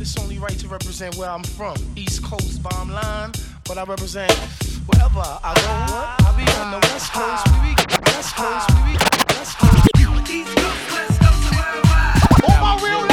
it's only right to represent where I'm from. East Coast bomb line, but I represent wherever I go. I be on the West Coast, we be West Coast, we be West Coast. East Coast, West Coast, worldwide. All my real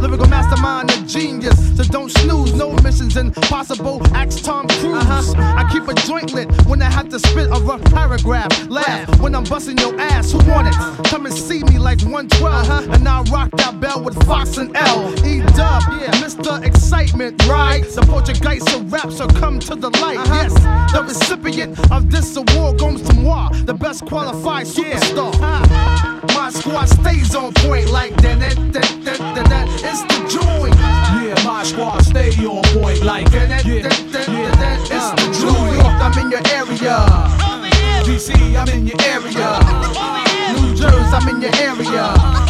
lyrical mastermind, a genius. So don't snooze, no missions impossible. Ask Tom Cruise. Uh-huh. I keep a joint lit when I have to spit a rough paragraph. Laugh when I'm busting your ass. Who want it? Come and see me like 112. Uh-huh. And I rock that bell with Fox and L. E dub, yeah, Mr. Excitement, right? The Portuguese of rap, so come to the light. Uh-huh. Yes, the recipient of this award goes to moi, the best qualified superstar. My squad stays on point like that. that, that, that, that, that. It's the joint. Yeah, my squad stay on point like that. that, that. It's the joint. New York, I'm in your area. DC, I'm in your area. New Jersey, I'm in your area.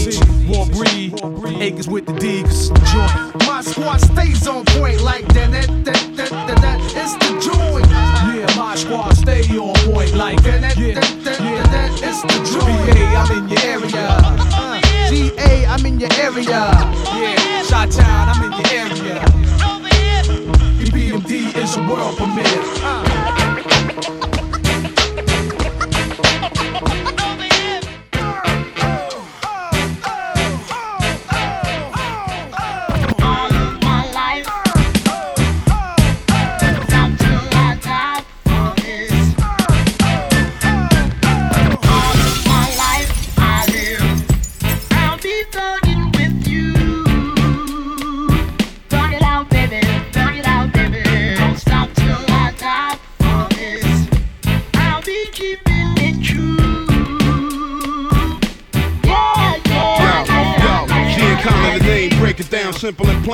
siege. War breed, acres with the D, 'cause joint. My squad stays on point like that. that, that, that, that, that. It's the joint. Yeah, my squad stay on point like that. that, Yeah, that, that, that, that. It's the joint. BA, I'm in your area. GA, I'm in your area. Yeah, Shot Town, I'm in your area. EPMD is a world premiere. simple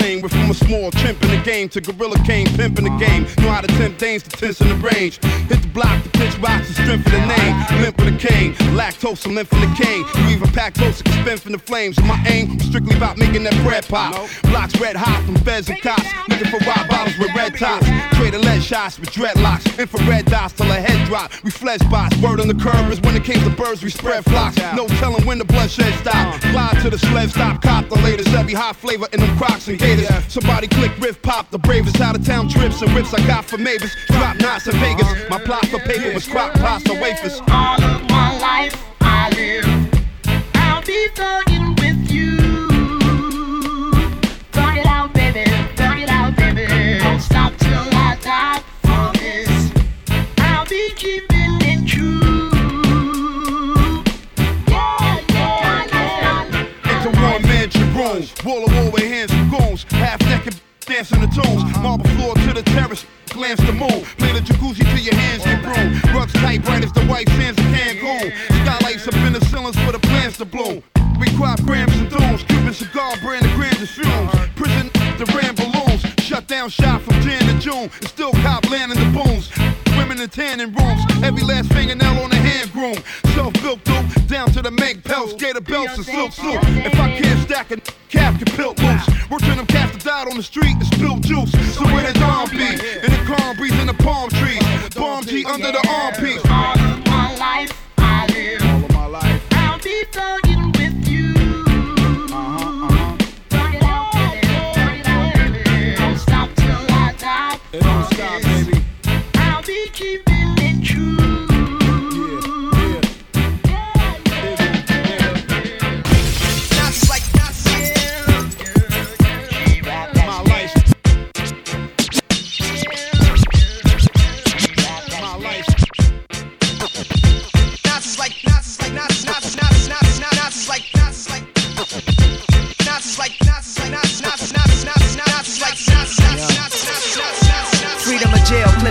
and. We're from a small chimp in the game to gorilla king, pimp in the game. Know how to tempt dames to tense in the range. Hit the block, the pitch box, the strength of the name. Limp with a cane, lactose, and limp in the cane. You even pack close to spin from the flames. My aim was strictly about making that bread pop. Blocks red hot from feds and cops. Looking for rock bottles with red tops spray the lead shots with dreadlocks. Infrared dots till her head drop. We flesh bots. Word on the curb is when it came to birds, we spread flocks. No telling when the bloodshed stop. Glide to the sled, stop, cop the latest. Every hot flavor in them crocs and haters. Somebody click riff pop, the bravest out of town trips and rips I got for Mavis. Drop knots in Vegas. My plot for paper was crock pots or wafers. All of my life I live. I'll be 30 room. Wall to wall with hands and goons. Half naked dancing in the tunes. Marble floor to the terrace. Glance the moon. Play the jacuzzi till your hands get brune. Rugs tight, bright as the white sands of Cancun. Skylights up in the ceilings for the plants to bloom. We crop grams and dunes. Cuban cigar brand the grandest fumes. Prison the ram balloons. Shut down shop from Jan to June. And still cop land in the booms. Women in tanning rooms. Every last fingernail on the hand groom. Self built through. Down to the make pelts. Gator belts and silk suit. If I can't stack a cap, can pilt loose. Work to them cats that died on the street and spilled juice. So where the dawn be? In the calm breeze in the palm trees. Bomb G under the armpiece.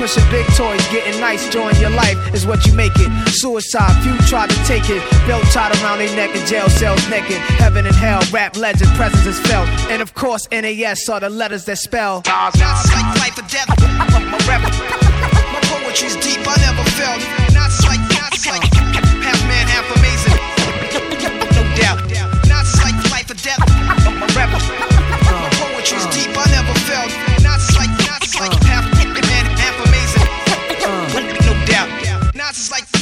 Pushing big toys, getting nice. Join your life is what you make it. Suicide, few try to take it. Belt tied around their neck in jail cells naked. Heaven and hell, rap legend, presence is felt. And of course, NAS are the letters that spell. Nas is like life or death. My rap, my poetry's deep. I never felt. Nas is like Nas is like half man, half amazing. No doubt. Nas is like life or death. My rap, my poetry's deep. I never felt.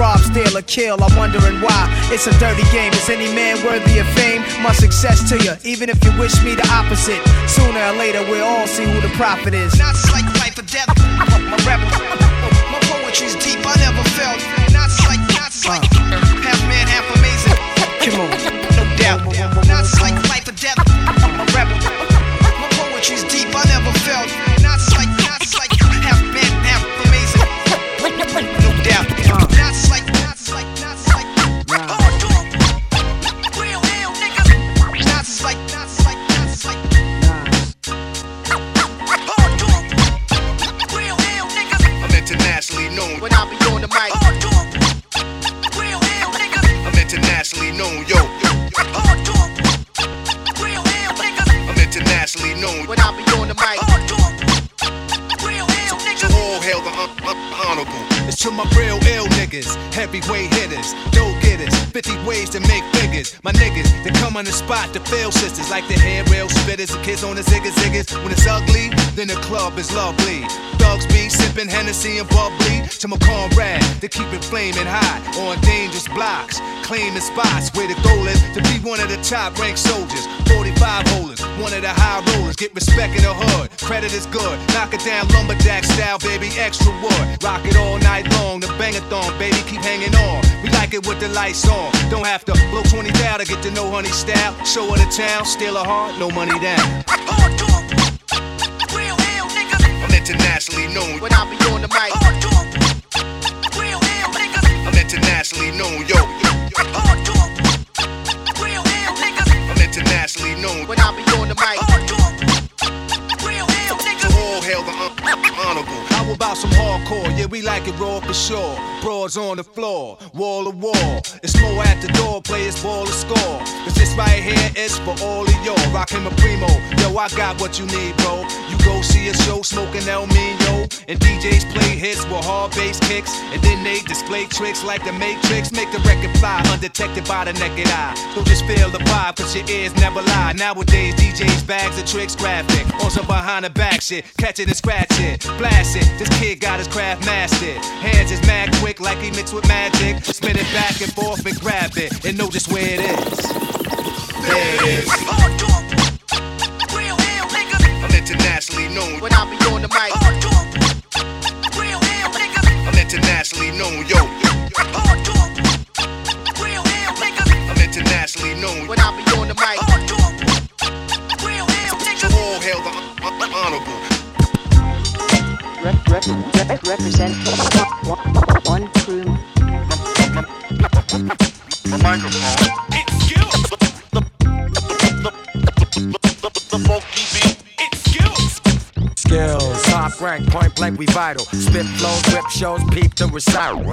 Rob, steal, or kill, I'm wondering why. It's a dirty game. Is any man worthy of fame? My success to you, even if you wish me the opposite. Sooner or later, we'll all see who the prophet is. Nas is like life or death. My rap, my poetry's deep. I never felt. Nas is like Nas is uh. like half man, half amazing. Come on. No doubt. Nas is like life or death. My rap, my poetry's deep. On the spot to fail sisters like the hair rail spitters, the kids on the ziggas ziggas. When it's ugly, then the club is lovely. Thugs be sipping Hennessy and bubbly to my comrade to keep it flaming hot on dangerous blocks, claiming spots where the goal is to be one of the top ranked soldiers. 45 holders, one of the high rollers, get respect in the hood. Credit is good, knock it down lumberjack style, baby, extra wood. Rock it all night long, the bangathon, baby, keep hanging on. We like it with the lights on. Don't have to blow 20 down to get to know honey style. Show her the town, steal a heart, no money down. I'm internationally known. When I be on the mic. I'm internationally known, yo. I'm internationally known. When I be on the mic. Hardcore, real hell, So all hail the un- honorable. About some hardcore? Yeah, we like it raw for sure. Broads on the floor, wall to wall. It's more at the door, players ball to score. Cause this right here is for all of y'all. Rockin' my primo. Yo, I got what you need, bro. You go see a show smoking El Mino. And DJs play hits with hard bass kicks. And then they display tricks like the Matrix. Make the record fly undetected by the naked eye. Don't just feel the vibe, cause your ears never lie. Nowadays, DJs bags of tricks graphic. On some behind the back shit. Catch it and scratch it. Blast it. This kid got his craft mastered. Hands is mad quick like he mixed with magic. Spin it back and forth and grab it. And know just where it is. There it is. I'm internationally known. When I be on the mic. I'm internationally known, yo. I'm internationally known. When I be represent. One, Skills, top rank, point blank, we vital. Spit flows, rip shows, peep the recital.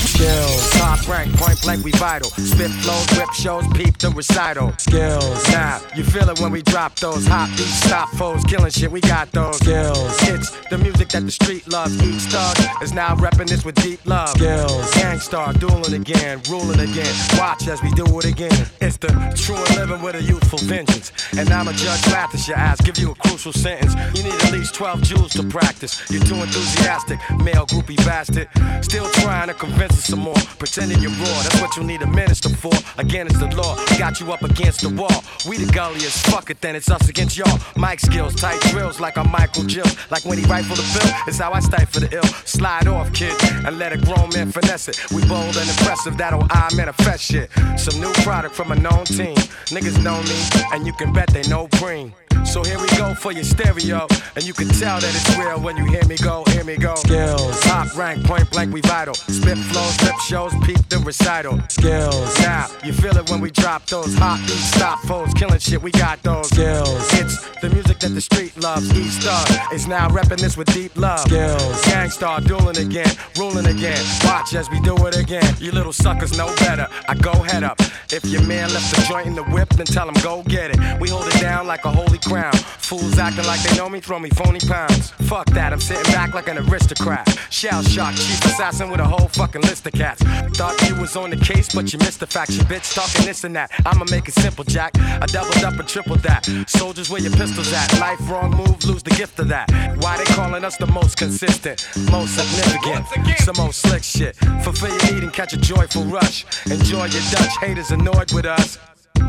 Skills, top rank, point blank, we vital. Spit flows, rip shows, peep the recital. Skills, now you feel it when we drop those hot beats, stop foes, killing shit. We got those skills. It's the music that the street loves. Each thug is now repping this with deep love. Skills, Gang Starr, dueling again, ruling again. Watch as we do it again. It's the true and living with a youthful vengeance. And I'm a judge, laugh at your ass, give you a crucial sentence. You need at least 12 jewels to practice. You're too enthusiastic, male groupie bastard. Still trying to convince us some more. Pretending you're raw, that's what you need a minister for. Again, it's the law, got you up against the wall. We the gulliest, fuck it, then it's us against y'all. Mike skills, tight drills like I'm Michael Jill. Like when he rifle the bill, it's how I stifle the ill. Slide off, kid, and let a grown man finesse it. We bold and impressive, that'll I manifest shit. Some new product from a known team. Niggas know me, and you can bet they know Preem. So here we go for your stereo, and you can tell that it's real when you hear me go, hear me go. Skills, top rank, point blank, we vital. Spit flows, rip shows, peep the recital. Skills, now you feel it when we drop those hot stop foes, killing shit. We got those skills. It's the music that the street loves. Each thug is now repping this with deep love. Skills, Gang Starr, dueling again, ruling again. Watch as we do it again. You little suckers know better. I go head up. If your man left the joint in the whip, then tell him go get it. We hold it down like a holy crown. Fools acting like they know me, throw me phony pounds. Fuck that, I'm sitting back like an aristocrat. Shell shock, chief assassin with a whole fucking list of cats. Thought you was on the case, but you missed the facts. You bitch talking this and that. I'ma make it simple, Jack. I doubled up and tripled that. Soldiers, where your pistols at? Life wrong move, lose the gift of that. Why they calling us the most consistent, most significant, some old slick shit. Fulfill your need and catch a joyful rush. Enjoy your Dutch, haters annoyed with us.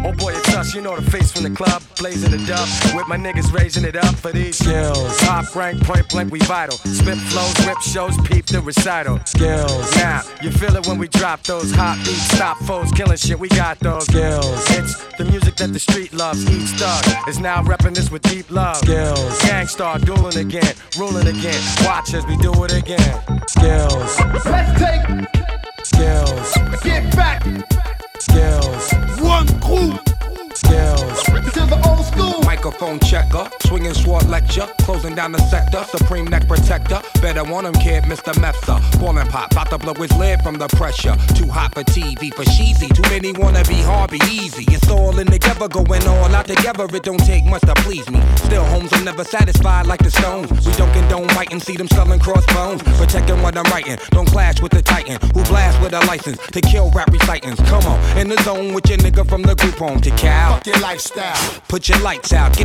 Oh boy, it's us, you know the face from the club, blazing the dub. With my niggas raising it up for these skills. Top rank, point blank, we vital. Spit flows, rip shows, peep the recital. Skills. Now, you feel it when we drop those hot beats, stop foes, killing shit, we got those skills. It's the music that the street loves. Each thug is now repping this with deep love. Skills. Gang Starr, dueling again, ruling again. Watch as we do it again. Skills. Let's take Skills. get back Skills. Crew Skills. Microphone checker. Swinging sword lecture, closing down the sector. Supreme neck protector. Better want him, kid, Mr. Mepsa. Ballin' pop, about to blow his lid from the pressure. Too hot for TV, for cheesy. Too many wanna be hard, be easy. It's all in together, going all out together. It don't take much to please me. Still, homes are never satisfied like the stones. We don't condone writing, see them selling crossbones. Protecting what I'm writing. Don't clash with the titan who blast with a license to kill rap recitants. Come on, in the zone with your nigga from the group home to Cal. Fuck your lifestyle. Put your lights out, get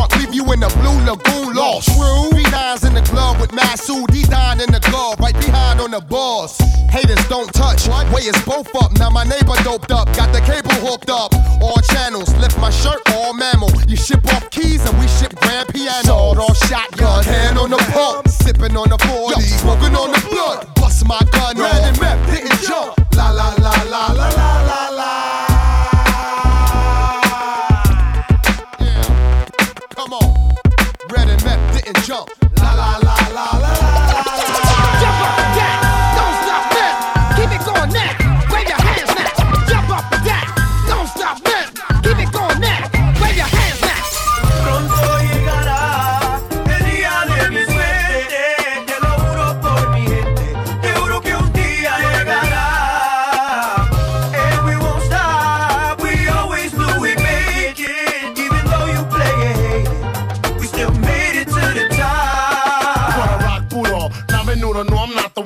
leave you in the blue lagoon lost. True. B9's in the club with Masu, D9 in the glove, right behind on the boss. Haters don't touch, way is both up. Now my neighbor doped up, got the cable hooked up. All channels, lift my shirt, all mammal. You ship off keys and we ship grand piano. Sawed off shotgun, hand on the pump, sipping on the 40, smoking on the blood. Bust my gun, red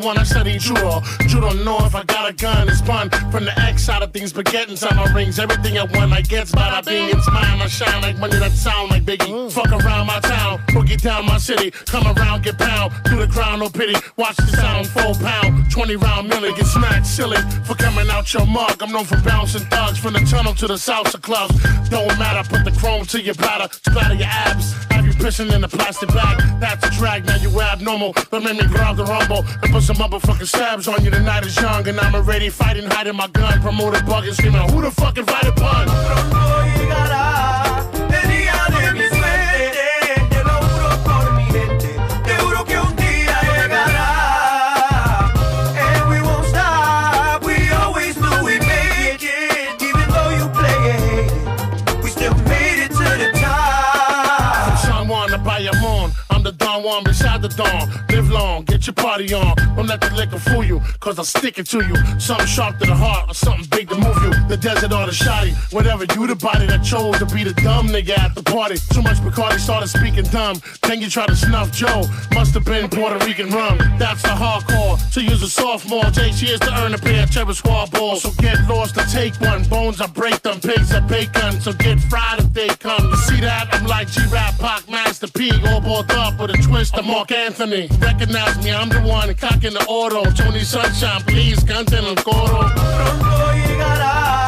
one I said he judo. You don't know if I got a gun, it's fun. From the X side of things, but getting inside my rings. Everything I want, I get, bada bing, it's mine. I shine like money that sound like Biggie. Mm. Fuck around my town, boogie down my city. Come around, get pound, do the crown, no pity. Watch the sound, full pound. 20 round milli, get smacked silly for coming out your mug. I'm known for bouncing thugs from the tunnel to the salsa clubs. Don't matter, put the chrome to your bladder, splatter your abs. Pissing in a plastic bag? That's a drag, now you abnormal. Don't make me grab the rumble and put some motherfucking stabs on you. The night is young and I'm already fighting, hiding my gun. Promoter bugging, screaming, who the fuck invited pun? Dawn. Live long, get your party on. Don't let the liquor fool you, cause I'll stick it to you. Something sharp to the heart, or something big to move you. The desert or the shoddy, whatever. You the body that chose to be the dumb nigga at the party. Too much Bacardi started speaking dumb. Then you try to snuff Joe. Must have been Puerto Rican rum. That's the hardcore. To use a sophomore, takes years to earn a pair of Terror Squad balls. So get lost to take one. Bones, I break them. Pigs, I bacon. So get fried if they come. You see that? I'm like G-Rap, Pac, Master P. All balled up with a twist of Marc Anthony. Recognize me, I'm the one cocking the auto. Tony Sunshine, please, canten el coro. Pronto llegará